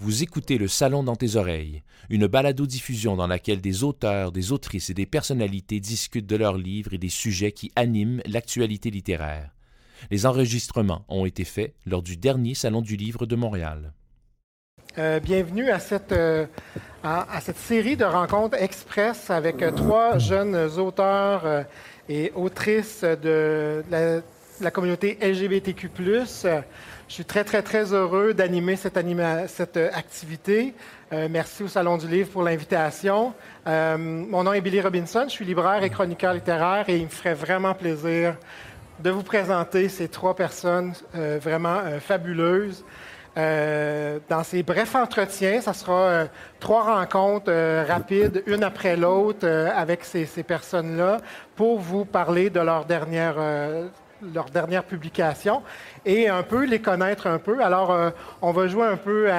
Vous écoutez Le Salon dans tes oreilles, une balado-diffusion dans laquelle des auteurs, des autrices et des personnalités discutent de leurs livres et des sujets qui animent l'actualité littéraire. Les enregistrements ont été faits lors du dernier Salon du Livre de Montréal. Euh, bienvenue à cette, euh, à, cette, série de rencontres express avec euh, trois jeunes auteurs et autrices de la communauté LGBTQ. Je suis très, très, très heureux d'animer cette, euh, activité. Euh, merci au Salon du Livre pour l'invitation. Euh, mon nom est Billy Robinson, je suis libraire et chroniqueur littéraire et il me ferait vraiment plaisir de vous présenter ces trois personnes vraiment fabuleuses. dans ces brefs entretiens, ça sera trois rencontres rapides, une après l'autre, avec ces, ces personnes-là, pour vous parler de leur dernière leur dernière publication et un peu les connaître un peu. Alors, euh, on va jouer un peu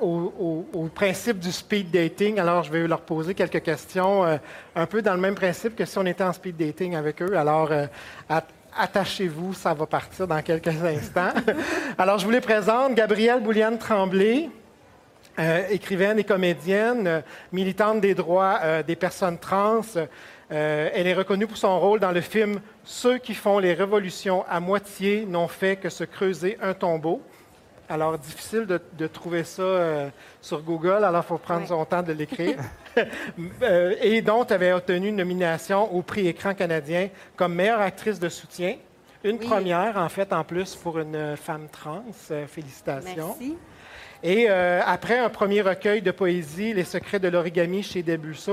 au, principe du speed dating. Alors, je vais leur poser quelques questions euh, un peu dans le même principe que si on était en speed dating avec eux. Alors, euh, attachez-vous, ça va partir dans quelques instants. Alors, je vous les présente. Gabrielle Bouliane Tremblay. écrivaine et comédienne, militante des droits des personnes trans, euh, elle est reconnue pour son rôle dans le film Ceux qui font les révolutions à moitié n'ont fait que se creuser un tombeau. Alors, difficile de, trouver ça euh, sur Google, alors il faut prendre son temps de l'écrire. Euh, et dont tu avais obtenu une nomination au prix Écran canadien comme meilleure actrice de soutien. Une première, en fait, en plus, pour une femme trans. félicitations. Merci. Et après un premier recueil de poésie, Les secrets de l'origami chez Debussy,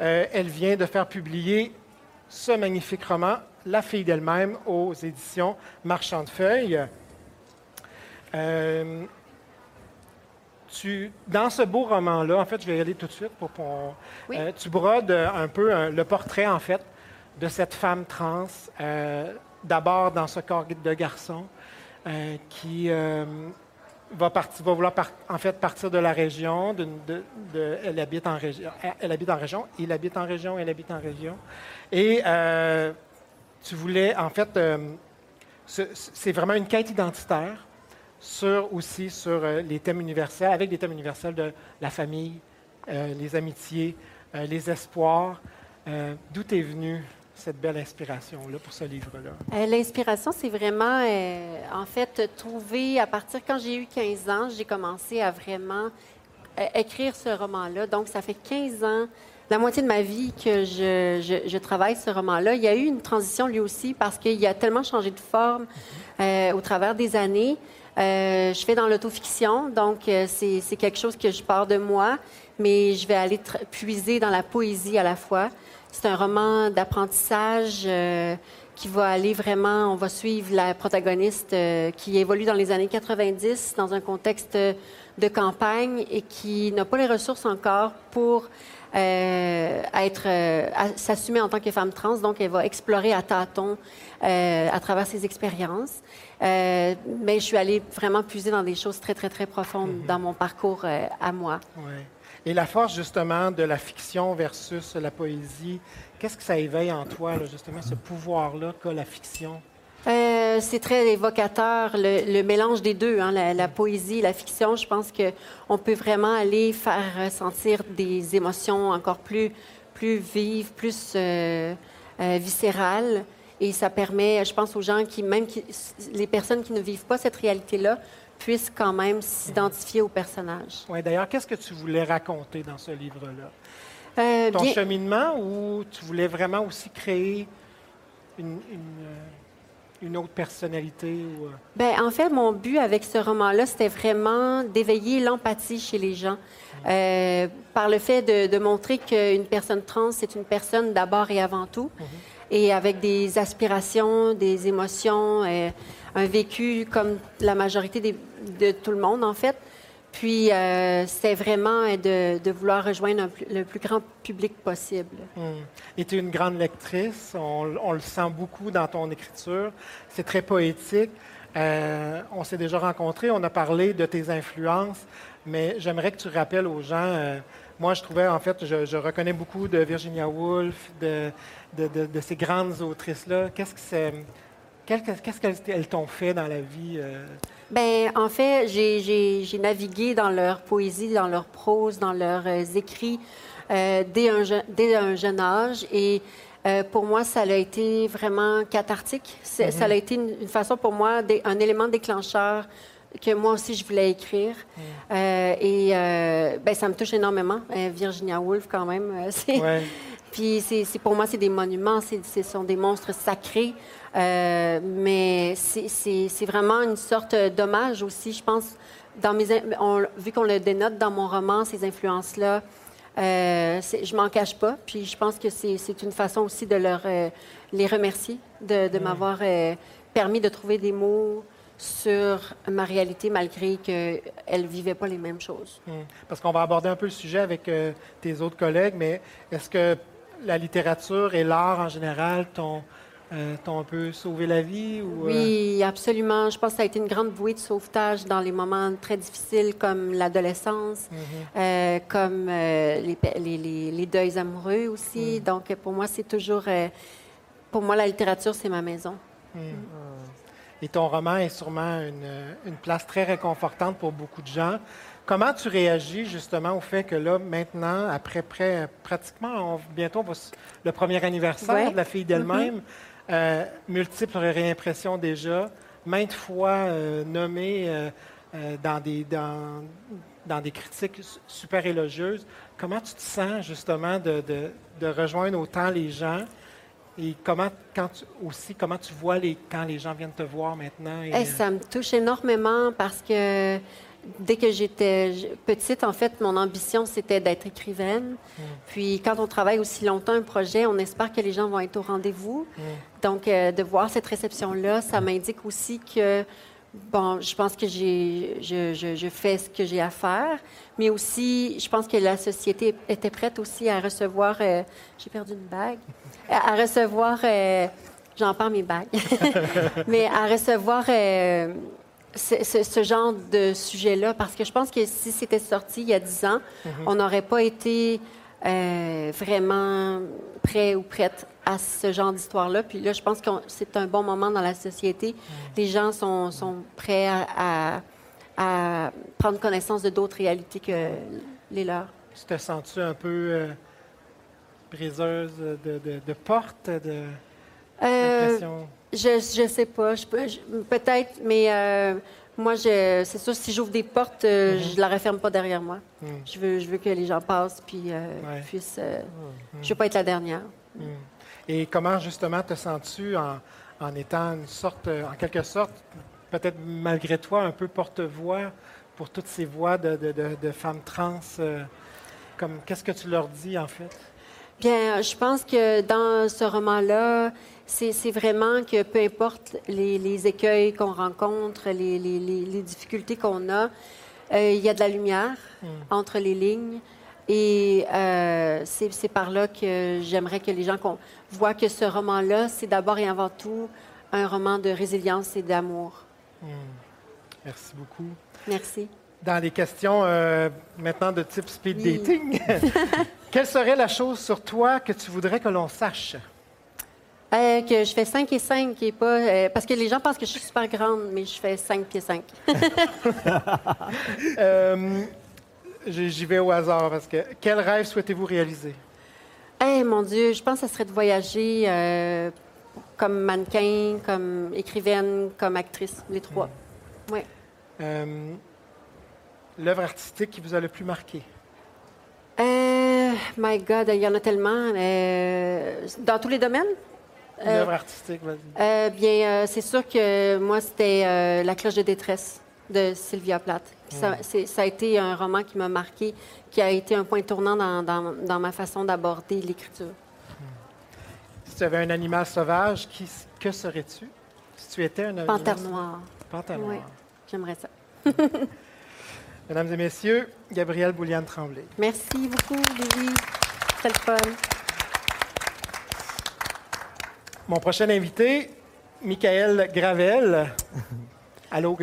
euh, elle vient de faire publier ce magnifique roman, La fille d'elle-même, aux éditions Marchand de Feuilles. Euh, dans ce beau roman-là, en fait, je vais y aller tout de suite pour euh, tu brodes un peu le portrait, en fait, de cette femme trans, d'abord dans ce corps de garçon, qui va, vouloir en fait partir de la région. De, elle, habite en région, elle habite en région, il habite en région, elle habite en région. Et euh, tu voulais, en fait, euh, c'est vraiment une quête identitaire sur aussi sur euh, les thèmes universels, avec des thèmes universels de la famille, les amitiés, les espoirs. D'où est venu cette belle inspiration-là pour ce livre-là? Euh, l'inspiration, c'est vraiment, euh, en fait, trouver, à partir, quand j'ai eu 15 ans, j'ai commencé à vraiment euh, écrire ce roman-là. Donc, ça fait 15 ans, la moitié de ma vie que je, je, travaille ce roman-là. Il y a eu une transition lui aussi parce qu'il a tellement changé de forme au travers des années. je fais dans l'autofiction, donc c'est quelque chose que je pars de moi, mais je vais aller puiser dans la poésie à la fois. C'est un roman d'apprentissage euh, qui va aller vraiment, on va suivre la protagoniste euh, qui évolue dans les années 90 dans un contexte de campagne et qui n'a pas les ressources encore pour euh, être, s'assumer en tant que femme trans. Donc, elle va explorer à tâtons à travers ses expériences. mais je suis allée vraiment puiser dans des choses très, très, très profondes mm-hmm. dans mon parcours à moi. Et la force, justement, de la fiction versus la poésie, qu'est-ce que ça éveille en toi, justement, ce pouvoir-là qu'a la fiction? Euh, c'est très évocateur, le, mélange des deux, hein, la, poésie, la fiction. Je pense qu'on peut vraiment aller faire ressentir des émotions encore plus, plus vives, plus euh, euh, viscérales. Et ça permet, je pense, aux gens qui, même les personnes qui ne vivent pas cette réalité-là, puisse quand même s'identifier au personnage. Oui, d'ailleurs, qu'est-ce que tu voulais raconter dans ce livre-là? Euh, Ton cheminement ou tu voulais vraiment aussi créer une, une, euh, autre personnalité? Ou... Euh? Ben, en fait, mon but avec ce roman-là, c'était vraiment d'éveiller l'empathie chez les gens. Euh, par le fait de, de montrer qu'une personne trans, c'est une personne d'abord et avant tout, mhm. et avec des aspirations, des émotions un vécu comme la majorité de tout le monde, en fait. Puis, euh, c'est vraiment de, vouloir rejoindre le plus grand public possible. Hmm. Et tu es une grande lectrice. On, le sent beaucoup dans ton écriture. C'est très poétique. Euh, on s'est déjà rencontrés. On a parlé de tes influences. Mais j'aimerais que tu rappelles aux gens. Euh, moi, je trouvais, en fait, je, reconnais beaucoup de Virginia Woolf, de, de, de ces grandes autrices-là. Qu'est-ce qu'elles t'ont fait dans la vie? Ben, en fait, j'ai navigué dans leur poésie, dans leur prose, dans leurs euh, écrits euh, dès, un dès, un jeune âge. Et euh, pour moi, ça a été vraiment cathartique. Ça mm-hmm. a été une, façon pour moi, un élément déclencheur que moi aussi je voulais écrire. Mm. et ben, ça me touche énormément. Virginia Woolf, quand même. Puis c'est, pour moi, c'est des monuments, ce sont des monstres sacrés. Euh, mais c'est vraiment une sorte d'hommage aussi, je pense. Dans mes, vu qu'on le dénote dans mon roman, ces influences-là, euh, je m'en cache pas. Puis je pense que c'est une façon aussi de leur, euh, les remercier de, de m'avoir euh, permis de trouver des mots sur ma réalité malgré qu'elles ne vivaient pas les mêmes choses. Parce qu'on va aborder un peu le sujet avec tes autres collègues, mais est-ce que la littérature et l'art en général t'ont euh, t'ont un peu sauvé la vie? Ou, euh? Oui, absolument. Je pense que ça a été une grande bouée de sauvetage dans les moments très difficiles comme l'adolescence, mhm. euh, comme les, les, les, deuils amoureux aussi. Mhm. Donc, pour moi, c'est toujours... pour moi, la littérature, c'est ma maison. Mhm. Et ton roman est sûrement une, une, place très réconfortante pour beaucoup de gens. Comment tu réagis justement au fait que là, maintenant, après près, pratiquement, bientôt le premier anniversaire de la fille d'elle-même, euh, multiples réimpressions déjà, maintes fois euh, nommées euh, dans, des, dans, dans, des critiques super élogieuses. Comment tu te sens justement de, de, rejoindre autant les gens? Et comment, quand aussi, comment tu vois les, quand les gens viennent te voir maintenant? Ça me touche énormément parce que dès que j'étais petite, en fait, mon ambition, c'était d'être écrivaine. Mm. Puis quand on travaille aussi longtemps un projet, on espère que les gens vont être au rendez-vous. Mm. Donc, euh, de voir cette réception-là, ça m'indique aussi que, bon, je pense que j'ai, je, fais ce que j'ai à faire, mais aussi, je pense que la société était prête aussi à recevoir, euh, j'ai perdu une bague, à recevoir, euh, j'en parle mes bagues, mais à recevoir ce, genre de sujet-là, parce que je pense que si c'était sorti il y a dix ans, mhm. on n'aurait pas été euh, vraiment prêt ou prête à ce genre d'histoire-là. Puis là, je pense que c'est un bon moment dans la société. Mhm. Les gens sont, sont prêts à, à, prendre connaissance de d'autres réalités que les leurs. Tu te sens-tu un peu euh, briseuse de, de, de porte? De... Euh, je ne sais pas. Peut-être, mais euh, moi, c'est sûr, si j'ouvre des portes, euh, mm-hmm. je ne la referme pas derrière moi. Mm. Je, veux, je veux que les gens passent puis puissent. Je ne veux pas être la dernière. Mm. Et comment, justement, te sens-tu en, en, étant une sorte, en quelque sorte, peut-être malgré toi, un peu porte-voix pour toutes ces voix de, de, de femmes trans? comme, qu'est-ce que tu leur dis, en fait? Bien, je pense que dans ce roman-là, c'est vraiment que peu importe les, écueils qu'on rencontre, les, difficultés qu'on a, euh, il y a de la lumière hmm. entre les lignes. Et euh, c'est par là que j'aimerais que les gens voient que ce roman-là, c'est d'abord et avant tout un roman de résilience et d'amour. Hmm. Merci beaucoup. Merci. Dans les questions euh, maintenant de type speed dating, quelle serait la chose sur toi que tu voudrais que l'on sache? Euh, que je fais 5 et 5 et pas. Euh, parce que les gens pensent que je suis super grande, mais je fais 5 pieds 5. euh, J'y vais au hasard parce que. Quel rêve souhaitez-vous réaliser? Eh mon Dieu, je pense que ce serait de voyager comme mannequin, comme écrivaine, comme actrice, les trois. Mm. Oui. L'œuvre artistique qui vous a le plus marqué? my God, il y en a tellement. dans tous les domaines? Une œuvre artistique, vas-y. Euh, bien, euh, c'est sûr que moi, c'était euh, La cloche de détresse de Sylvia Plath. Ça, ça, a été un roman qui m'a marqué, qui a été un point tournant dans, dans, dans ma façon d'aborder l'écriture. Si tu avais un animal sauvage, qui, que serais-tu? Si tu étais un animal Panthère noire. Panthère noire. Oui, j'aimerais ça. Mesdames et messieurs, Gabrielle Bouliane-Tremblay. Merci beaucoup, Lily. C'était le fun. Mon prochain invité, Michael Gravel. Allô?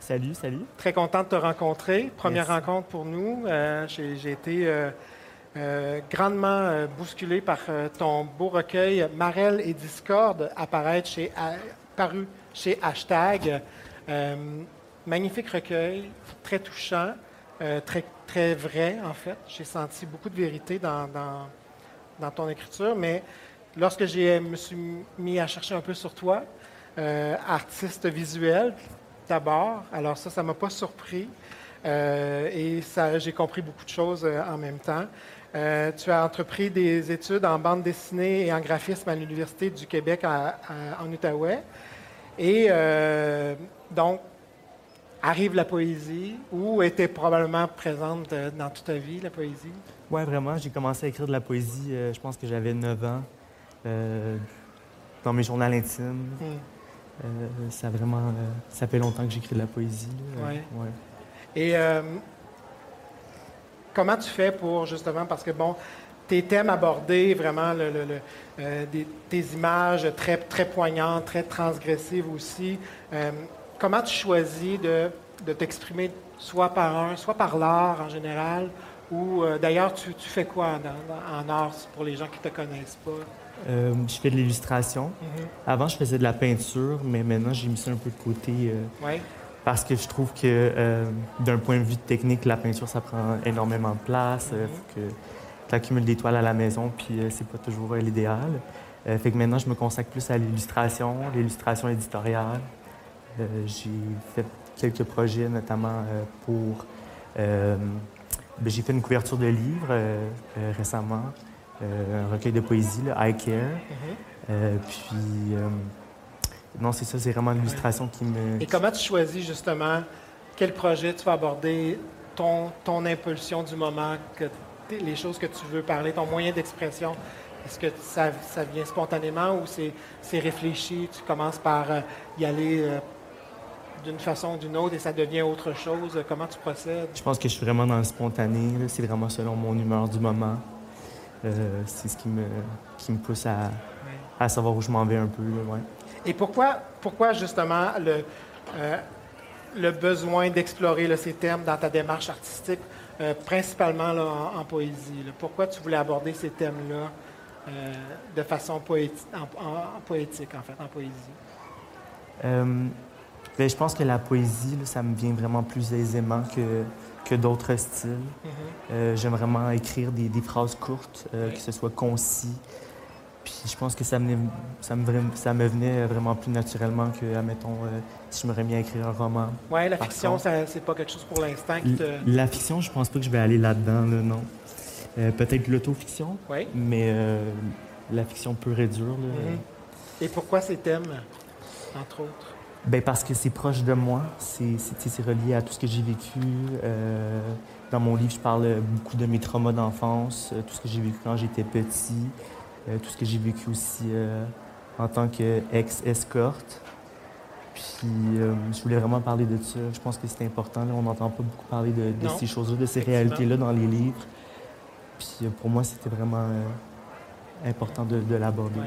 Salut, salut. Très content de te rencontrer. Première rencontre pour nous. Euh, j'ai été euh, euh, grandement bousculé par ton beau recueil Marel et Discord, apparaître chez, paru chez Hashtag. magnifique recueil, très touchant, très, très vrai, en fait. J'ai senti beaucoup de vérité dans, dans, dans ton écriture, mais lorsque je me suis mis à chercher un peu sur toi, artiste visuel d'abord, alors ça, ça ne m'a pas surpris. et j'ai compris beaucoup de choses en même temps. Euh, tu as entrepris des études en bande dessinée et en graphisme à l'Université du Québec en Outaouais. Et euh, donc, arrive la poésie, où était probablement présente euh, dans toute ta vie, la poésie? Oui, vraiment. J'ai commencé à écrire de la poésie, je pense que j'avais 9 ans, dans mes journaux intimes. Hmm. ça, vraiment, ça fait longtemps que j'écris de la poésie. Ouais. Et comment tu fais pour justement, parce que bon, tes thèmes abordés, vraiment le, euh, des, images très, très poignantes, très transgressives aussi, euh, comment tu choisis de, t'exprimer soit par un, soit par l'art en général, ou euh, d'ailleurs, tu, fais quoi en, art pour les gens qui ne te connaissent pas? Je fais de l'illustration. Mm-hmm. Avant, je faisais de la peinture, mais maintenant, j'ai mis ça un peu de côté. Oui parce que je trouve que euh, d'un point de vue technique, la peinture, ça prend énormément de place. Il faut que tu accumules des toiles à la maison, puis euh, c'est pas toujours euh, l'idéal. fait que maintenant, je me consacre plus à l'illustration, l'illustration éditoriale. j'ai fait quelques projets, notamment pour... Ben, j'ai fait une couverture de livre récemment, un recueil de poésie, I Care. Mm-hmm. puis non, c'est ça, c'est vraiment l'illustration qui me. Et comment tu choisis justement quel projet tu vas aborder, ton, ton impulsion du moment, que les choses que tu veux parler, ton moyen d'expression? Est-ce que ça, ça, vient spontanément ou c'est réfléchi? Tu commences par euh, y aller euh, d'une façon ou d'une autre et ça devient autre chose? Comment tu procèdes? Je pense que je suis vraiment dans le spontané. C'est vraiment selon mon humeur du moment. Euh, c'est ce qui me, qui me pousse à, à savoir où je m'en vais un peu. Ouais. Et pourquoi, pourquoi justement le, euh, le besoin d'explorer ces thèmes dans ta démarche artistique, euh, principalement en, poésie? Pourquoi tu voulais aborder ces thèmes-là de façon poétique, en, poétique, en fait, en poésie? Ben, je pense que la poésie, ça me vient vraiment plus aisément que, que d'autres styles. Mm-hmm. J'aime vraiment écrire des, des phrases courtes, que ce soit concis, puis je pense que ça me, ça me, ça me venait vraiment plus naturellement que, admettons, euh, si je me remets à écrire un roman. Oui, la fiction, c'est pas quelque chose pour l'instant qui te... La fiction, je pense pas que je vais aller là-dedans, non. Euh, peut-être l'autofiction, oui. mais euh, la fiction peut réduire. Mhm. Et pourquoi ces thèmes, entre autres? Ben parce que c'est proche de moi, c'est relié à tout ce que j'ai vécu. dans mon livre, je parle beaucoup de mes traumas d'enfance, tout ce que j'ai vécu quand j'étais petit. Euh, tout ce que j'ai vécu aussi euh, en tant qu'ex-escorte. Puis euh, je voulais vraiment parler de ça. Je pense que c'est important. On n'entend pas beaucoup parler de, ces choses-là, de ces réalités-là dans les livres. Puis pour moi, c'était vraiment important de, l'aborder.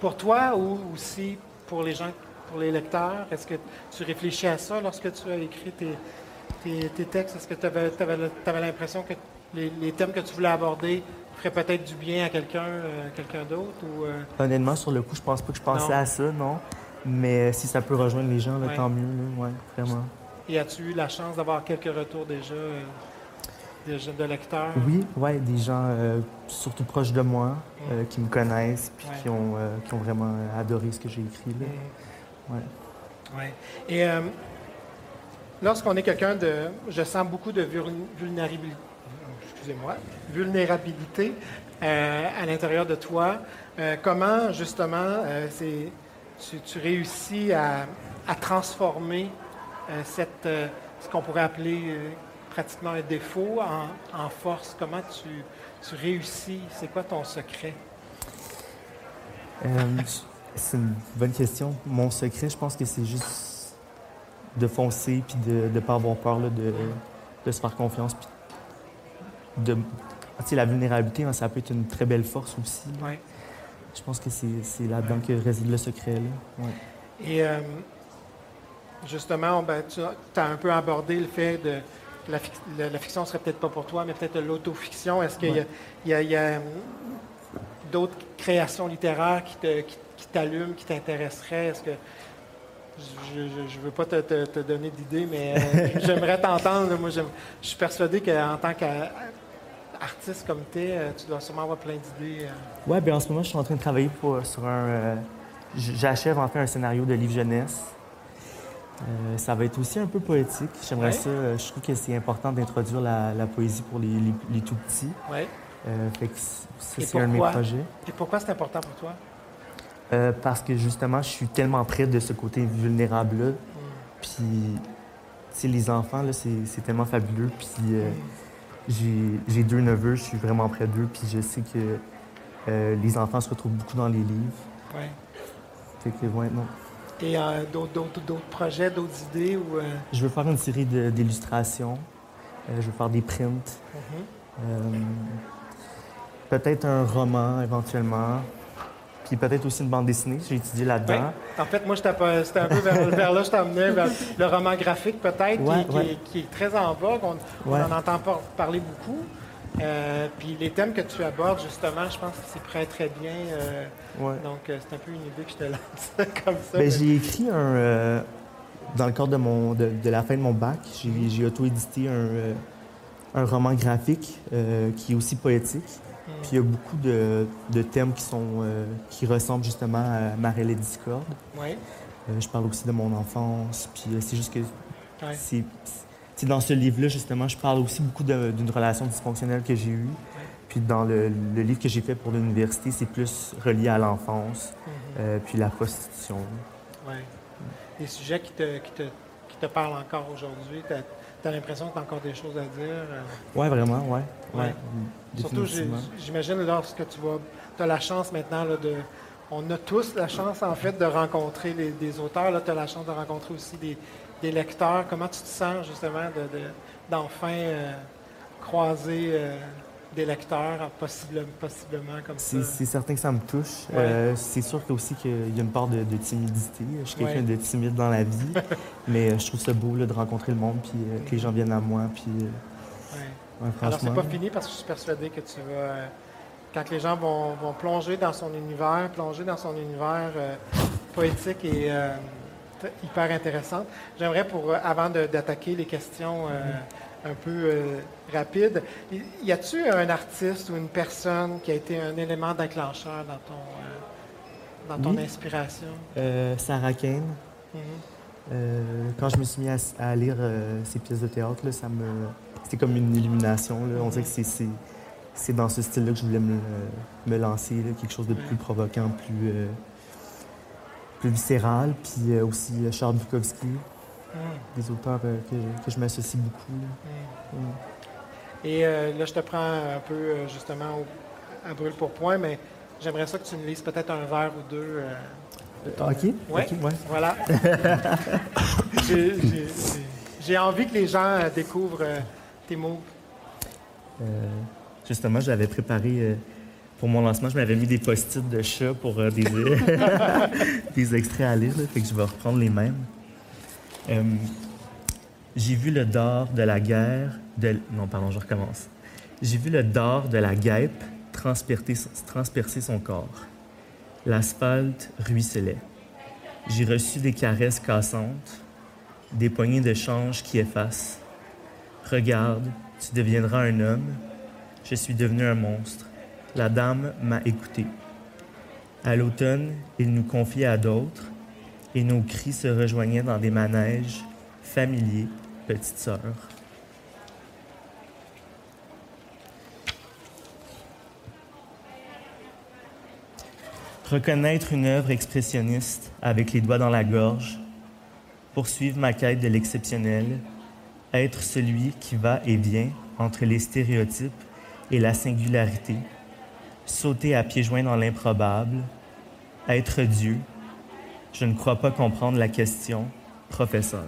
Pour toi ou aussi pour les gens, pour les lecteurs, est-ce que tu réfléchis à ça lorsque tu as écrit tes, textes? Est-ce que tu avais, l'impression que les, thèmes que tu voulais aborder ferait peut-être du bien à quelqu'un euh, quelqu'un d'autre? Ou, euh? Honnêtement, sur le coup, je pense pas que je pensais à ça, non. Mais si ça peut rejoindre les gens, tant mieux, là, ouais, vraiment. Et as-tu eu la chance d'avoir quelques retours déjà euh, de lecteurs? Oui, ouais, des gens surtout proches de moi, mm. qui me connaissent, puis qui, ont, qui ont vraiment adoré ce que j'ai écrit. Là. Mm. Ouais. Ouais. Et lorsqu'on est quelqu'un de... Je sens beaucoup de vulnérabilité excusez-moi, vulnérabilité euh, à l'intérieur de toi. Euh, comment, justement, euh, tu, réussis à, transformer cette, ce qu'on pourrait appeler pratiquement un défaut en, force? Comment tu, réussis? C'est quoi ton secret? C'est une bonne question. Mon secret, je pense que c'est juste de foncer puis de ne pas avoir peur de, de, se faire confiance puis de. la vulnérabilité, hein, ça peut être une très belle force aussi. Je pense que c'est là-dedans que réside le secret. Là. Et euh, justement, ben, tu as un peu abordé le fait de la, la, fiction serait peut-être pas pour toi, mais peut-être l'autofiction. Est-ce qu'il y a, d'autres créations littéraires qui t'allument, qui, qui t'intéresseraient? Est-ce que je ne veux pas te, donner d'idée, mais euh, j'aimerais t'entendre. Moi, je suis persuadé qu'en tant qu'artiste comme tu es, euh, tu dois sûrement avoir plein d'idées. Euh. Oui, bien en ce moment, je suis en train de travailler sur un. J'achève en fait un scénario de livre jeunesse. ça va être aussi un peu poétique. J'aimerais ça. Je trouve que c'est important d'introduire la, poésie pour les, tout petits. Oui. c'est un de mes projets. Et pourquoi c'est important pour toi? Euh, parce que justement, je suis tellement près de ce côté vulnérable-là. Puis, les enfants, c'est tellement fabuleux. Puis, euh, j'ai deux neveux, je suis vraiment près d'eux. Puis, je sais que euh, les enfants se retrouvent beaucoup dans les livres. Oui. Fait que, ouais, non. Et d'autres projets, d'autres idées? Ou, Je veux faire une série d'illustrations. je veux faire des prints. Mm-hmm. Peut-être un roman, éventuellement puis peut-être aussi une bande dessinée. J'ai étudié là-dedans. En fait, moi, c'était un peu vers, là, je t'emmenais, vers le roman graphique peut-être, qui, est très en vogue. On, en entend parler beaucoup. Euh, puis les thèmes que tu abordes, justement, je pense que c'est très, très bien. Euh, donc, euh, c'est un peu une idée que je te lance comme ça. Bien, j'ai écrit un... dans le cadre de, mon, de, la fin de mon bac, j'ai auto-édité un, un, roman graphique qui est aussi poétique. Puis il y a beaucoup de, thèmes qui, sont, euh, qui ressemblent justement à Marelle et Discord. Ouais. Euh, je parle aussi de mon enfance. Puis euh, c'est juste que. C'est, dans ce livre-là, justement, je parle aussi beaucoup d'une relation dysfonctionnelle que j'ai eue. Puis dans le, livre que j'ai fait pour l'université, c'est plus relié à l'enfance, mm-hmm. puis la prostitution. Oui. Des sujets qui te, qui te, qui te parlent encore aujourd'hui. Tu as l'impression que tu as encore des choses à dire? Euh? Oui, vraiment, oui. Ouais. Surtout, j'imagine, lorsque tu vas. Tu as la chance maintenant de. On a tous la chance, en fait, de rencontrer des auteurs. Là, tu as la chance de rencontrer aussi des, lecteurs. Comment tu te sens, justement, d'enfin de, euh, croiser euh, des lecteurs, possiblement, possiblement comme ça. C'est certain que ça me touche. Euh, c'est sûr aussi qu'il y a une part de, timidité. Je suis quelqu'un de timide dans la vie, mais euh, je trouve ça beau de rencontrer le monde, puis euh, que les gens viennent à moi. Puis, ouais. Alors, c'est pas fini parce que je suis persuadé que tu vas... quand les gens vont, plonger dans son univers, plonger dans son univers poétique et hyper intéressant. J'aimerais, pour avant d'attaquer les questions... Mm-hmm un peu euh, rapide. Y a-t-il un artiste ou une personne qui a été un élément déclencheur dans ton, euh, dans ton inspiration? Euh, Sarah Kane. Mm-hmm. quand je me suis mis à, lire ses pièces de théâtre, là, ça me... c'était comme une illumination. Là. On dirait que c'est, c'est, dans ce style-là que je voulais me, me lancer, quelque chose de plus provoquant, plus, plus viscéral. Puis aussi Charles Bukowski. Mm. des auteurs euh, que, je m'associe beaucoup. Mm. Mm. Et euh, là, je te prends un peu euh, justement à brûle pour point, mais j'aimerais ça que tu me lises peut-être un verre ou deux. OK. Ouais. Voilà. J'ai envie que les gens découvrent tes mots. justement, j'avais préparé pour mon lancement, je m'avais mis des post-it de chat pour des, des extraits à lire, fait que je vais reprendre les mêmes. Euh, j'ai vu le dard de la guerre, non, pardon, je recommence. J'ai vu le dard de la guêpe transpercer son corps. L'asphalte ruisselait. J'ai reçu des caresses cassantes, des poignées de change qui effacent. Regarde, tu deviendras un homme. Je suis devenu un monstre. La dame m'a écouté. À l'automne, il nous confiait à d'autres et nos cris se rejoignaient dans des manèges familiers, petite sœur. Reconnaître une œuvre expressionniste avec les doigts dans la gorge, poursuivre ma quête de l'exceptionnel, être celui qui va et vient entre les stéréotypes et la singularité, sauter à pieds joints dans l'improbable, être Dieu, je ne crois pas comprendre la question, professeur.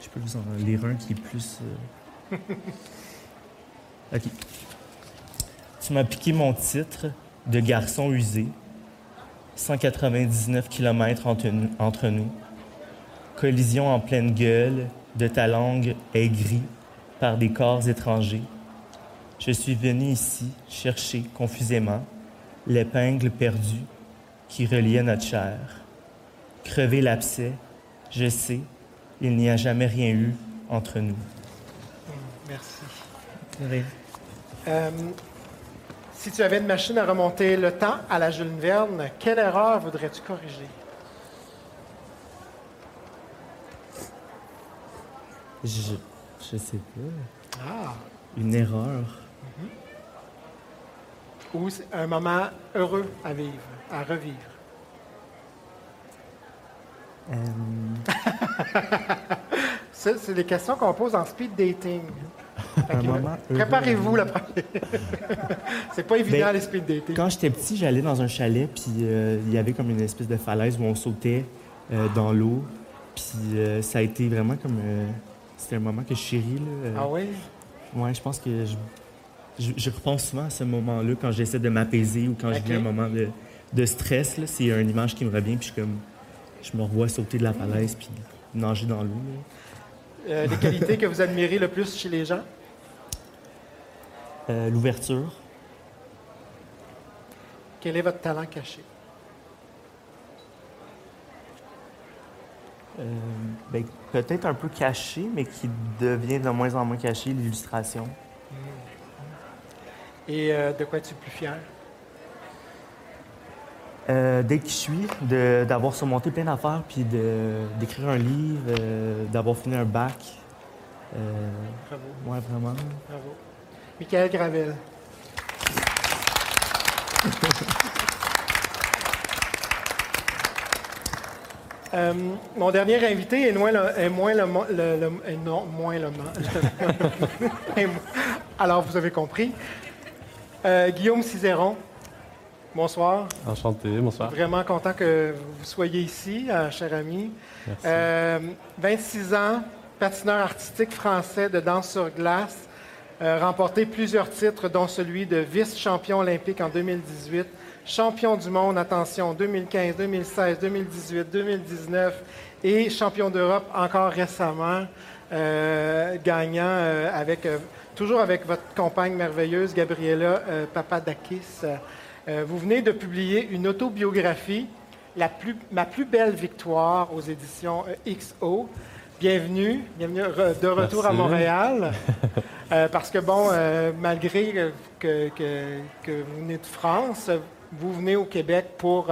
Je peux vous en lire un qui est plus. Euh, OK. Tu m'as piqué mon titre de garçon usé. 199 km entre nous. Collision en pleine gueule de ta langue aigrie par des corps étrangers. Je suis venu ici chercher confusément l'épingle perdue qui reliait notre chair. crever l'abcès. Je sais, il n'y a jamais rien eu entre nous. Merci. Euh, si tu avais une machine à remonter le temps à la Jules Verne, quelle erreur voudrais-tu corriger? Je, je sais pas. Ah! Une erreur. Ou c'est un moment heureux à vivre, à revivre? Euh, Ça, c'est des questions qu'on pose en speed dating. Préparez-vous la première. c'est pas évident Ben, les speed dating. Quand j'étais petit, j'allais dans un chalet, puis euh, il y avait comme une espèce de falaise où on sautait euh, dans l'eau. Puis euh, ça a été vraiment comme. euh, C'était un moment que je chéris. Là. Euh, Ah oui? Ouais, je pense que je, je, je repense souvent à ce moment-là quand j'essaie de m'apaiser ou quand je Ok. vis un moment de, de stress. là. C'est une image qui me revient, puis je, suis comme, je me revois sauter de la falaise puis nager dans l'eau. Euh, les qualités que vous admirez le plus chez les gens? Euh, L'ouverture, Quel est votre talent caché? euh, ben, peut-être un peu caché, mais qui devient de moins en moins caché, l'illustration. Et de quoi es-tu le plus fier? Euh, dès que je suis, d'avoir surmonté plein d'affaires, puis d'écrire un livre, euh, d'avoir fini un bac. Euh, Bravo, ouais, vraiment. bravo. Michael Gravel. Euh, mon dernier invité est, moins le, est moins le, le- le- est non, moins le, Alors, vous avez compris. Euh, Guillaume Cizeron, bonsoir. Enchanté, bonsoir. Vraiment content que vous soyez ici, euh, cher ami. Merci. Euh, 26 ans, patineur artistique français de danse sur glace, euh, remporté plusieurs titres, dont celui de vice-champion olympique en 2018, champion du monde, attention, 2015, 2016, 2018, 2019 et champion d'Europe encore récemment, euh, gagnant euh, avec, euh, toujours avec votre compagne merveilleuse, Gabriela euh, Papadakis. Euh, vous venez de publier une autobiographie, la plus, Ma plus belle victoire aux éditions euh, XO. Bienvenue, bienvenue de retour à. Montréal. Euh, parce que, bon, euh, malgré que, que- que- que vous venez de France, vous venez au Québec pour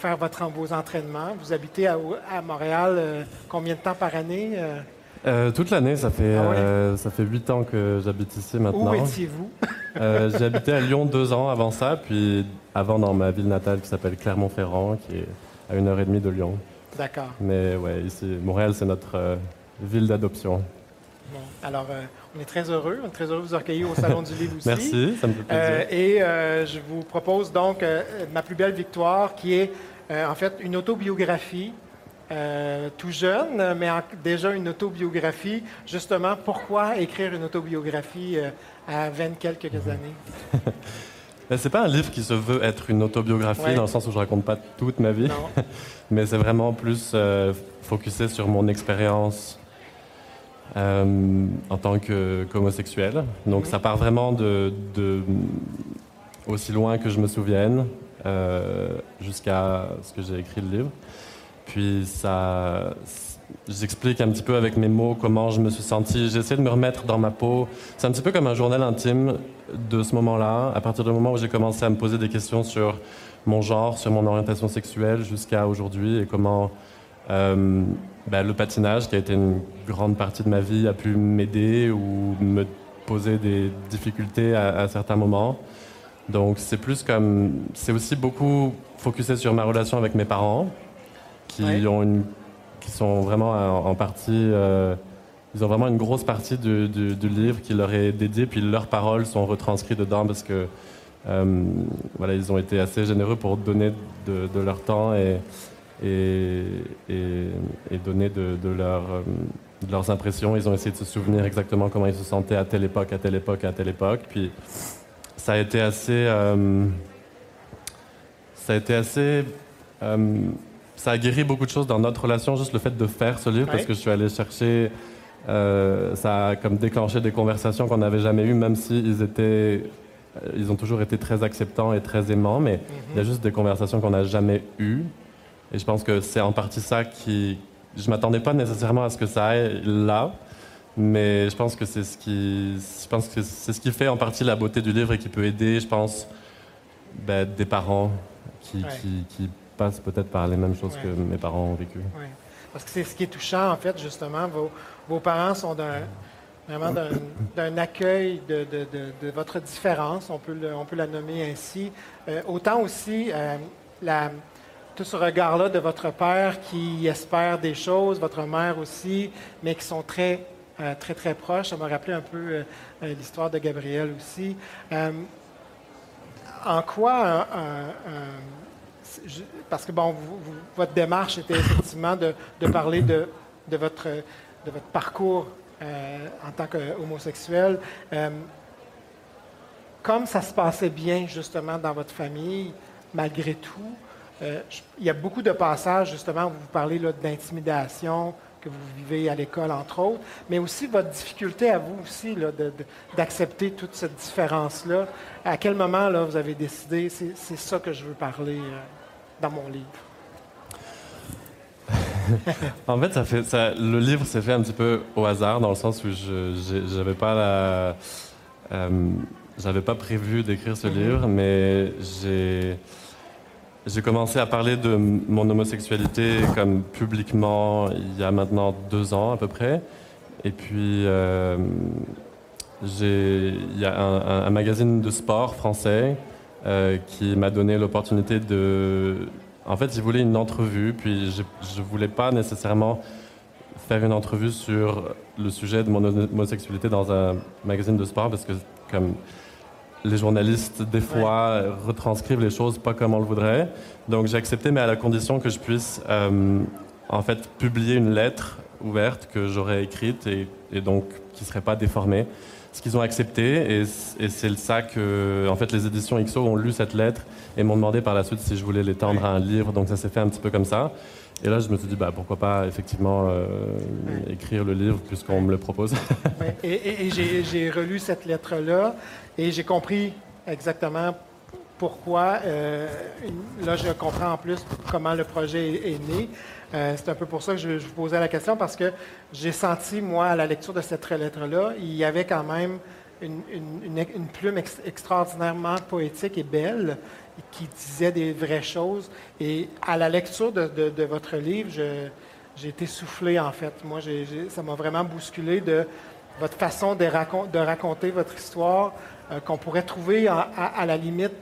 faire votre, vos entraînements. Vous habitez à, à Montréal combien de temps par année? Euh? Toute l'année, ça fait Ah ouais? euh, ça fait huit ans que j'habite ici où maintenant. étiez-vous? Euh, J'ai habité à Lyon deux ans avant ça, puis avant dans ma ville natale qui s'appelle Clermont-Ferrand, qui est à une heure et demie de Lyon. D'accord. Mais ouais, ici, Montréal, c'est notre euh, ville d'adoption. Bon. Alors, on est très heureux. On est très heureux de vous accueillir au Salon du Livre aussi. Merci, ça me fait plaisir. Et je vous propose donc ma plus belle victoire, qui est en fait une autobiographie. Euh, tout jeune, mais en- déjà une autobiographie. Justement, pourquoi écrire une autobiographie euh, à 20 quelques Mhm. années? Mais c'est pas un livre qui se veut être une autobiographie Ouais. dans le sens où je raconte pas toute ma vie, mais c'est vraiment plus euh, focusé sur mon expérience euh, en tant qu'homosexuel. Donc Mhm. ça part vraiment de, de- aussi loin que je me souvienne jusqu'à ce que j'ai écrit le livre. Puis ça, j'explique un petit peu avec mes mots comment je me suis senti. J'essaie de me remettre dans ma peau. C'est un petit peu comme un journal intime de ce moment-là, à partir du moment où j'ai commencé à me poser des questions sur mon genre, sur mon orientation sexuelle jusqu'à aujourd'hui et comment euh, ben, le patinage, qui a été une grande partie de ma vie, a pu m'aider ou me poser des difficultés à, à certains moments. Donc c'est plus comme... C'est aussi beaucoup focusé sur ma relation avec mes parents, qui, Ouais. ont une, qui sont vraiment en, en partie... euh, ils ont vraiment une grosse partie du, du- du livre qui leur est dédié, puis leurs paroles sont retranscrites dedans parce que euh, voilà, ils ont été assez généreux pour donner de, de leur temps et, et, et, et donner de, de leur, euh, de leurs impressions. Ils ont essayé de se souvenir exactement comment ils se sentaient à telle époque, à telle époque, à telle époque. Puis ça a été assez. euh, ça a été assez. euh, ça a guéri beaucoup de choses dans notre relation, juste le fait de faire ce livre, parce que je suis allé chercher. euh, ça a comme déclenché des conversations qu'on n'avait jamais eues, même s'ils étaient. euh, Ils ont toujours été très acceptants et très aimants, mais il y a juste des conversations qu'on n'a jamais eues. Et je pense que c'est en partie ça qui... Je m'attendais pas nécessairement à ce que ça aille là, mais je pense que c'est ce qui, je pense que c'est ce qui fait en partie la beauté du livre et qui peut aider, je pense, ben, des parents qui, qui, passent peut-être par les mêmes choses que mes parents ont vécu. Parce que c'est ce qui est touchant, en fait, justement. Vos, vos parents sont d'un, vraiment d'un, accueil de, de, de, votre différence, on peut, on peut la nommer ainsi. Euh, autant aussi euh, la, tout ce regard-là de votre père qui espère des choses, votre mère aussi, mais qui sont très, euh, très, très proches. Ça m'a rappelé un peu l'histoire de Gabriel aussi. en quoi parce que bon, votre démarche était effectivement de, parler de, de, votre, de votre parcours euh, en tant qu'homosexuel. Euh, comme ça se passait bien justement dans votre famille, malgré tout, euh, il y a beaucoup de passages justement où vous parlez d'intimidation que vous vivez à l'école, entre autres, mais aussi votre difficulté à vous aussi d'accepter toute cette différence-là. À quel moment là, vous avez décidé, c'est ça que je veux parler dans mon livre? en fait, ça fait ça, le livre s'est fait un petit peu au hasard, dans le sens où je n'avais pas la, euh, j'avais pas prévu d'écrire ce mhm. livre, mais j'ai j'ai commencé à parler de mon homosexualité comme publiquement il y a maintenant deux ans à peu près. Et puis, euh, il y a un, magazine de sport français euh, qui m'a donné l'opportunité de en fait, ils voulaient une entrevue, puis je ne voulais pas nécessairement faire une entrevue sur le sujet de mon homosexualité dans un magazine de sport, parce que comme les journalistes, des fois, retranscrivent les choses pas comme on le voudrait. Donc j'ai accepté, mais à la condition que je puisse, euh, en fait, publier une lettre ouverte que j'aurais écrite et, et, donc qui ne serait pas déformée ce qu'ils ont accepté. Et, c'est ça que, en fait, les éditions XO ont lu cette lettre et m'ont demandé par la suite si je voulais l'étendre à un livre. Donc ça s'est fait un petit peu comme ça. Et là, je me suis dit, bah, pourquoi pas effectivement euh, écrire le livre puisqu'on me le propose. Et, j'ai relu cette lettre-là et j'ai compris exactement pourquoi. Euh, là, je comprends en plus comment le projet est, né. Euh, c'est un peu pour ça que je, vous posais la question, parce que j'ai senti, moi, à la lecture de cette lettre-là, il y avait quand même une, plume extraordinairement poétique et belle qui disait des vraies choses. Et à la lecture de, votre livre, j'ai été soufflé, en fait. Moi, ça m'a vraiment bousculé de votre façon de, raconter votre histoire, euh, qu'on pourrait trouver à la limite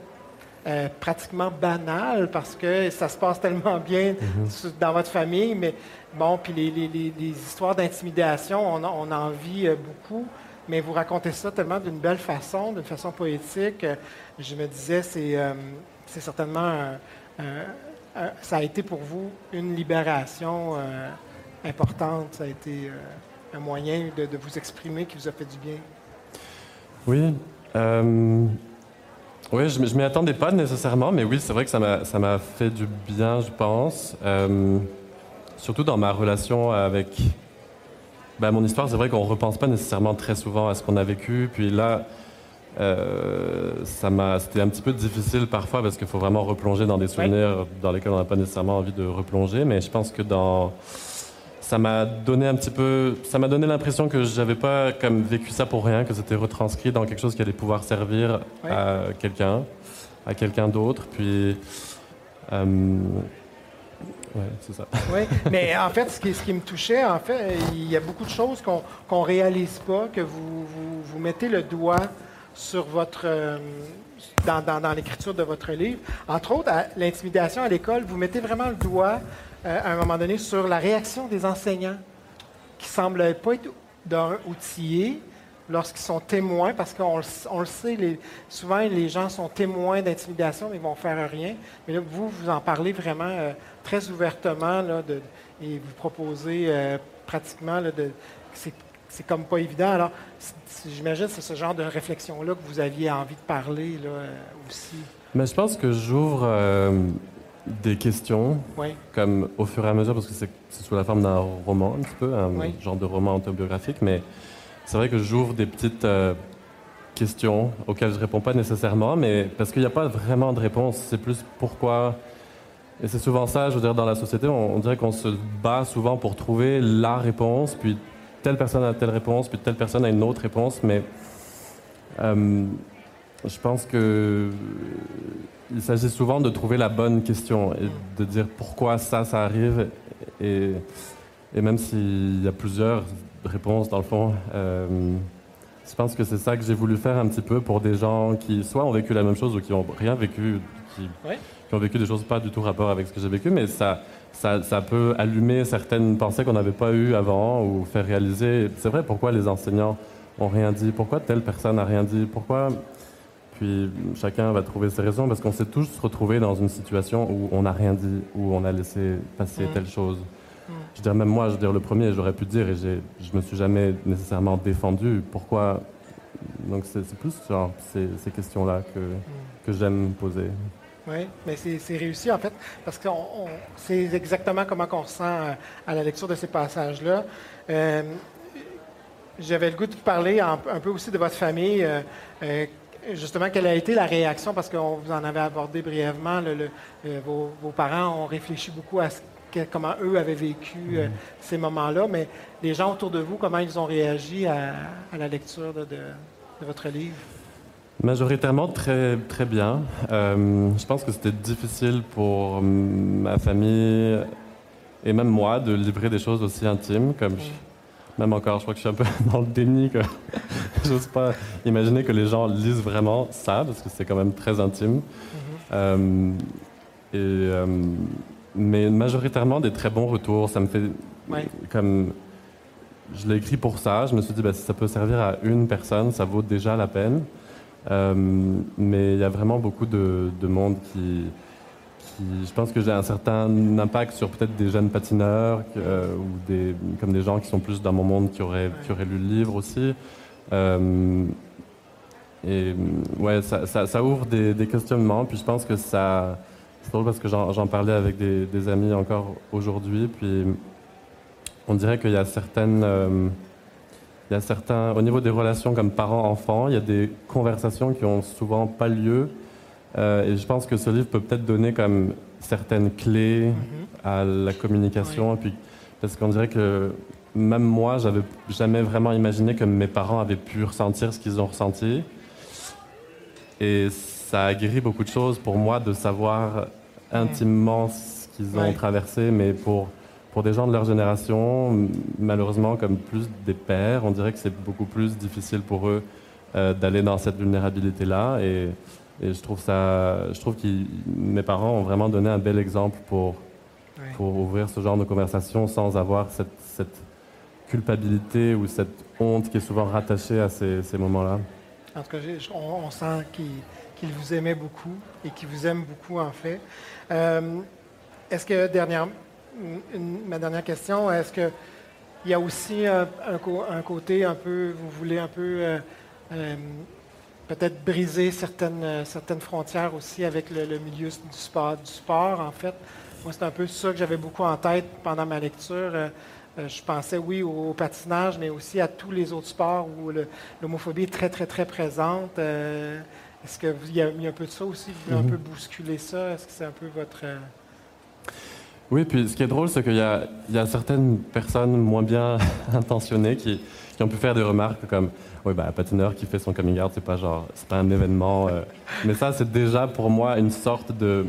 euh, pratiquement banal parce que ça se passe tellement bien mhm. dans votre famille, mais bon, puis les, les, les, histoires d'intimidation, on, on, en vit euh, beaucoup, mais vous racontez ça tellement d'une belle façon, d'une façon poétique. je me disais, c'est euh, certainement, ça a été pour vous une libération importante, ça a été un moyen de, de, vous exprimer qui vous a fait du bien. Oui. Oui, je ne m'y attendais pas nécessairement, mais oui, c'est vrai que ça m'a fait du bien, je pense. Euh, surtout dans ma relation avec ben, mon histoire, c'est vrai qu'on ne repense pas nécessairement très souvent à ce qu'on a vécu. Puis là, euh, c'était un petit peu difficile parfois parce qu'il faut vraiment replonger dans des souvenirs dans lesquels on n'a pas nécessairement envie de replonger. Mais je pense que dans ça m'a donné un petit peu, ça m'a donné l'impression que j'avais pas comme vécu ça pour rien, que c'était retranscrit dans quelque chose qui allait pouvoir servir à quelqu'un, à quelqu'un d'autre. Puis, euh, ouais, c'est ça. Oui, mais en fait, ce qui, ce qui, me touchait, en fait, il y a beaucoup de choses qu'on qu'on réalise pas, que vous, vous, vous, mettez le doigt sur votre, euh, dans, dans, l'écriture de votre livre. Entre autres, l'intimidation à l'école, vous mettez vraiment le doigt euh, à un moment donné sur la réaction des enseignants qui semblent pas être outillés lorsqu'ils sont témoins, parce qu'on le, sait, les, souvent les gens sont témoins d'intimidation, mais ils vont faire rien. Mais là, vous, vous en parlez vraiment euh, très ouvertement là, et vous proposez pratiquement là, de, c'est, comme pas évident. Alors, j'imagine que c'est ce genre de réflexion-là que vous aviez envie de parler là, aussi. Mais je pense que j'ouvre des questions, comme au fur et à mesure, parce que c'est sous la forme d'un roman un petit peu, un genre de roman autobiographique, mais c'est vrai que j'ouvre des petites euh, questions auxquelles je réponds pas nécessairement, mais parce qu'il n'y a pas vraiment de réponse, c'est plus pourquoi et c'est souvent ça, je veux dire, dans la société, on, dirait qu'on se bat souvent pour trouver la réponse, puis telle personne a telle réponse, puis telle personne a une autre réponse, mais euh, je pense que il s'agit souvent de trouver la bonne question et de dire pourquoi ça, ça arrive. Et, même s'il y a plusieurs réponses dans le fond, euh, je pense que c'est ça que j'ai voulu faire un petit peu pour des gens qui soit ont vécu la même chose ou qui n'ont rien vécu, qui, ont vécu des choses pas du tout rapport avec ce que j'ai vécu, mais ça, ça, ça, peut allumer certaines pensées qu'on n'avait pas eues avant ou faire réaliser. C'est vrai, pourquoi les enseignants ont rien dit? Pourquoi telle personne n'a rien dit? Pourquoi puis chacun va trouver ses raisons? Parce qu'on s'est tous retrouvés dans une situation où on n'a rien dit, où on a laissé passer telle chose. Je veux dire, même moi, je veux dire, le premier, j'aurais pu dire et je me suis jamais nécessairement défendu. Pourquoi? Donc c'est plus genre, ces, ces questions-là que, que j'aime poser. Oui, mais c'est réussi en fait, parce que c'est exactement comment on ressent euh, à, la lecture de ces passages-là. Euh, j'avais le goût de parler un, peu aussi de votre famille. Euh, justement, quelle a été la réaction, parce que vous en avez abordé brièvement, le, vos, parents ont réfléchi beaucoup à comment eux avaient vécu mhm. ces moments-là, mais les gens autour de vous, comment ils ont réagi à, la lecture de, votre livre? Majoritairement très, très bien. Euh, je pense que c'était difficile pour ma famille et même moi de livrer des choses aussi intimes, comme même encore, je crois que je suis un peu dans le déni que j'ose pas imaginer que les gens lisent vraiment ça, parce que c'est quand même très intime. Mhm. Euh, et, euh, mais majoritairement des très bons retours. Ça me fait comme je l'ai écrit pour ça. Je me suis dit, bah, si ça peut servir à une personne, ça vaut déjà la peine. Euh, mais il y a vraiment beaucoup de, de monde qui, je pense que j'ai un certain impact sur peut-être des jeunes patineurs euh, ou des, comme des gens qui sont plus dans mon monde qui auraient, lu le livre aussi. Euh, et ouais, ça, ouvre des, des, questionnements. Puis je pense que ça. C'est drôle parce que j'en parlais avec des, amis encore aujourd'hui. Puis on dirait qu'il y a certaines. Il y a certains, au niveau des relations comme parents-enfants, il y a des conversations qui ont souvent pas lieu euh, et je pense que ce livre peut peut-être donner comme certaines clés mhm. à la communication. puis, parce qu'on dirait que même moi, j'avais jamais vraiment imaginé que mes parents avaient pu ressentir ce qu'ils ont ressenti. Et ça a guéri beaucoup de choses pour moi de savoir intimement ce qu'ils ont traversé, mais pour, pour des gens de leur génération, malheureusement, comme plus des pères, on dirait que c'est beaucoup plus difficile pour eux euh, d'aller dans cette vulnérabilité-là. Et et je trouve ça, je trouve que mes parents ont vraiment donné un bel exemple pour, pour ouvrir ce genre de conversation sans avoir cette, cette culpabilité ou cette honte qui est souvent rattachée à ces, ces moments-là. En tout cas, on, sent qu'il vous aimait beaucoup et qu'il vous aime beaucoup, en fait. Euh, est-ce que, dernière, ma dernière question, est-ce qu'il y a aussi un, un, côté un peu, vous voulez un peu euh, euh, peut-être briser certaines, euh, certaines frontières aussi avec le, milieu du sport, du sport, en fait? Moi, c'est un peu ça que j'avais beaucoup en tête pendant ma lecture. Euh, euh, je pensais, oui, au, patinage, mais aussi à tous les autres sports où l'homophobie est très, très, très présente. Est-ce qu'il y, a mis un peu de ça aussi? Vous voulez un mhm. peu bousculer ça? Est-ce que c'est un peu votre... Oui, puis ce qui est drôle, c'est qu'il y, a certaines personnes moins bien intentionnées qui, ont pu faire des remarques comme oui, bah, patineur qui fait son coming out, c'est pas genre, c'est pas un événement. Euh. Mais ça, c'est déjà pour moi une sorte de.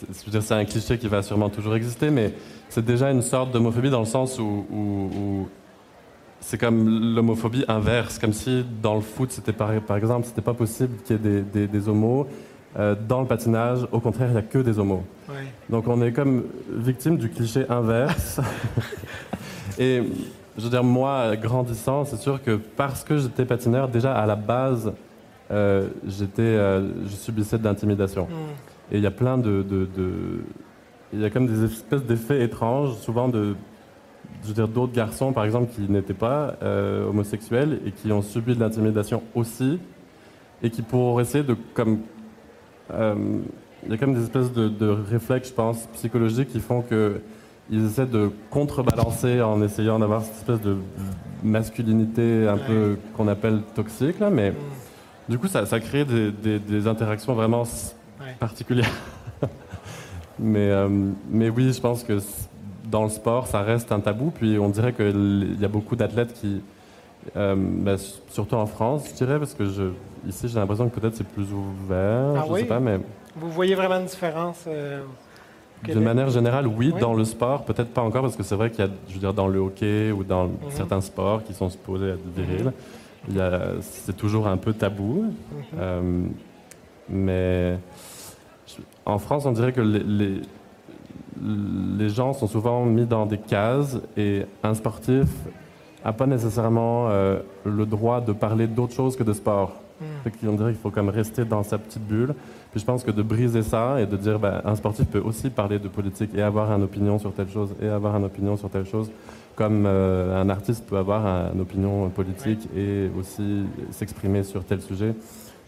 Je veux dire, c'est un cliché qui va sûrement toujours exister, mais c'est déjà une sorte d'homophobie dans le sens où, c'est comme l'homophobie inverse, comme si dans le foot, c'était par, par exemple, c'était pas possible qu'il y ait des, des, homos. Euh, dans le patinage, au contraire, il n'y a que des homos. Donc on est comme victime du cliché inverse. Et je veux dire, moi, grandissant, c'est sûr que parce que j'étais patineur, déjà à la base, euh, j'étais, euh, je subissais de l'intimidation. Hmm. Et il y a plein de, il y a comme des espèces d'effets étranges, souvent de, je veux dire, d'autres garçons, par exemple, qui n'étaient pas euh, homosexuels et qui ont subi de l'intimidation aussi, et qui pour essayer de comme, il y a comme des espèces de, de réflexes, je pense, psychologiques qui font que ils essaient de contrebalancer en essayant d'avoir cette espèce de masculinité un peu qu'on appelle toxique, là, mais du coup, ça, ça crée des, des, interactions vraiment particulières. Mais, euh, mais oui, je pense que dans le sport, ça reste un tabou. Puis on dirait qu'il y a beaucoup d'athlètes qui, euh, ben, surtout en France, je dirais, parce que je, ici, j'ai l'impression que peut-être c'est plus ouvert. Ah je oui? sais pas, mais Vous voyez vraiment une différence euh, Québec? manière générale, oui, Oui. dans le sport, peut-être pas encore, parce que c'est vrai qu'il y a, je veux dire, dans le hockey ou dans Mhm. certains sports qui sont supposés être virils, il y a, c'est toujours un peu tabou. Mhm. Euh, mais je- en France, on dirait que les, les, les gens sont souvent mis dans des cases et un sportif n'a pas nécessairement euh, le droit de parler d'autre chose que de sport. Mhm. Fait qu'on dirait qu'il faut comme rester dans sa petite bulle. Puis je pense que de briser ça et de dire ben, un sportif peut aussi parler de politique et avoir une opinion sur telle chose et avoir une opinion sur telle chose, comme euh, un artiste peut avoir un- une opinion politique et aussi s'exprimer sur tel sujet.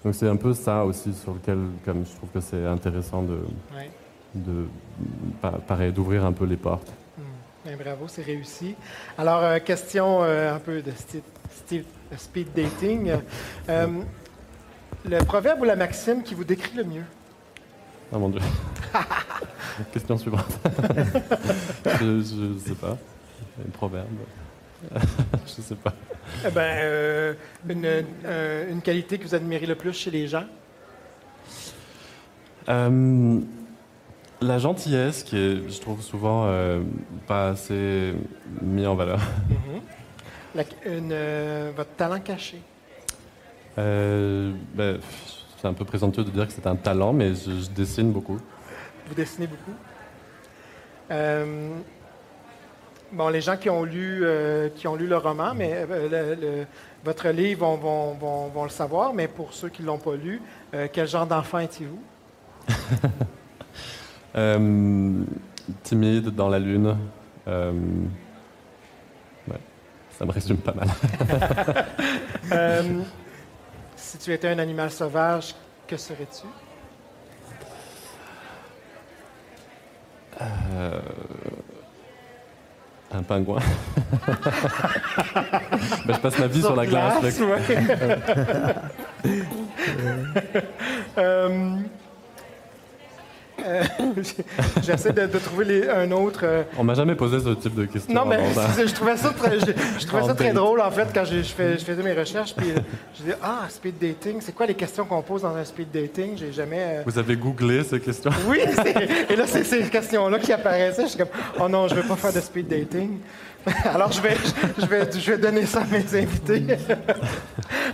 Donc c'est un peu ça aussi sur lequel comme je trouve que c'est intéressant de, Ouais. de pa- pareil d'ouvrir un peu les portes. Bravo, c'est réussi. Alors, euh, question euh, un peu de speed dating. Euh, le proverbe ou la maxime qui vous décrit le mieux? Ah mon dieu. Question suivante. je, je sais pas. Un proverbe. je sais pas. Eh ben, une, une qualité que vous admirez le plus chez les gens? La gentillesse, qui est, je trouve, souvent euh, pas assez mis en valeur. La- une, euh, votre talent caché? Euh, ben, c'est un peu présomptueux de dire que c'est un talent, mais je, je dessine beaucoup. Vous dessinez beaucoup. Bon, les gens qui ont lu, qui ont lu le roman, mais le- le- votre livre vont, vont- vont- vont le savoir, mais pour ceux qui ne l'ont pas lu, quel genre d'enfant étiez-vous? Euh, timide dans la lune. Euh, ouais, ça me résume pas mal. Euh, si tu étais un animal sauvage, que serais-tu? Un pingouin. Ben, je passe ma vie sur, la glace. ouais. Euh, J'essaie de, de trouver les- un autre. euh, On m'a jamais posé ce type de question. Non, mais c'est- je trouvais ça très, je, je trouvais ça En très date. drôle, en fait, quand je, fais- je faisais mes recherches. Puis euh, je disais, ah, speed dating, c'est quoi les questions qu'on pose dans un speed dating? J'ai jamais. euh, Vous avez googlé ces questions? Oui, et là, c'est ces questions-là qui apparaissaient. Je suis comme, oh non, je ne vais pas faire de speed dating. Alors, je vais, je vais, je vais donner ça à mes invités.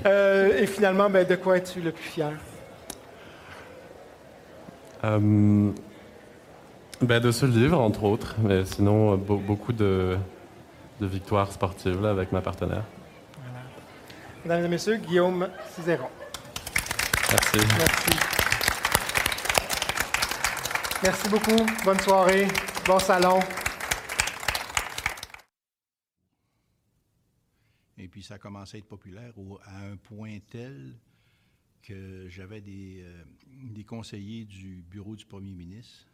Et finalement, ben, de quoi es-tu le plus fier? Euh, ben, De ce livre, entre autres, mais sinon, euh, be- beaucoup de, de victoires sportives là, avec ma partenaire. Mesdames et messieurs, Guillaume Cizeron. Merci. Merci. Merci beaucoup. Bonne soirée. Bon salon. Et puis ça a commencé à être populaire au- à un point tel que j'avais des, euh, des conseillers du bureau du premier ministre,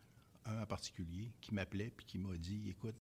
un en particulier, qui m'appelait puis qui m'a dit Écoute,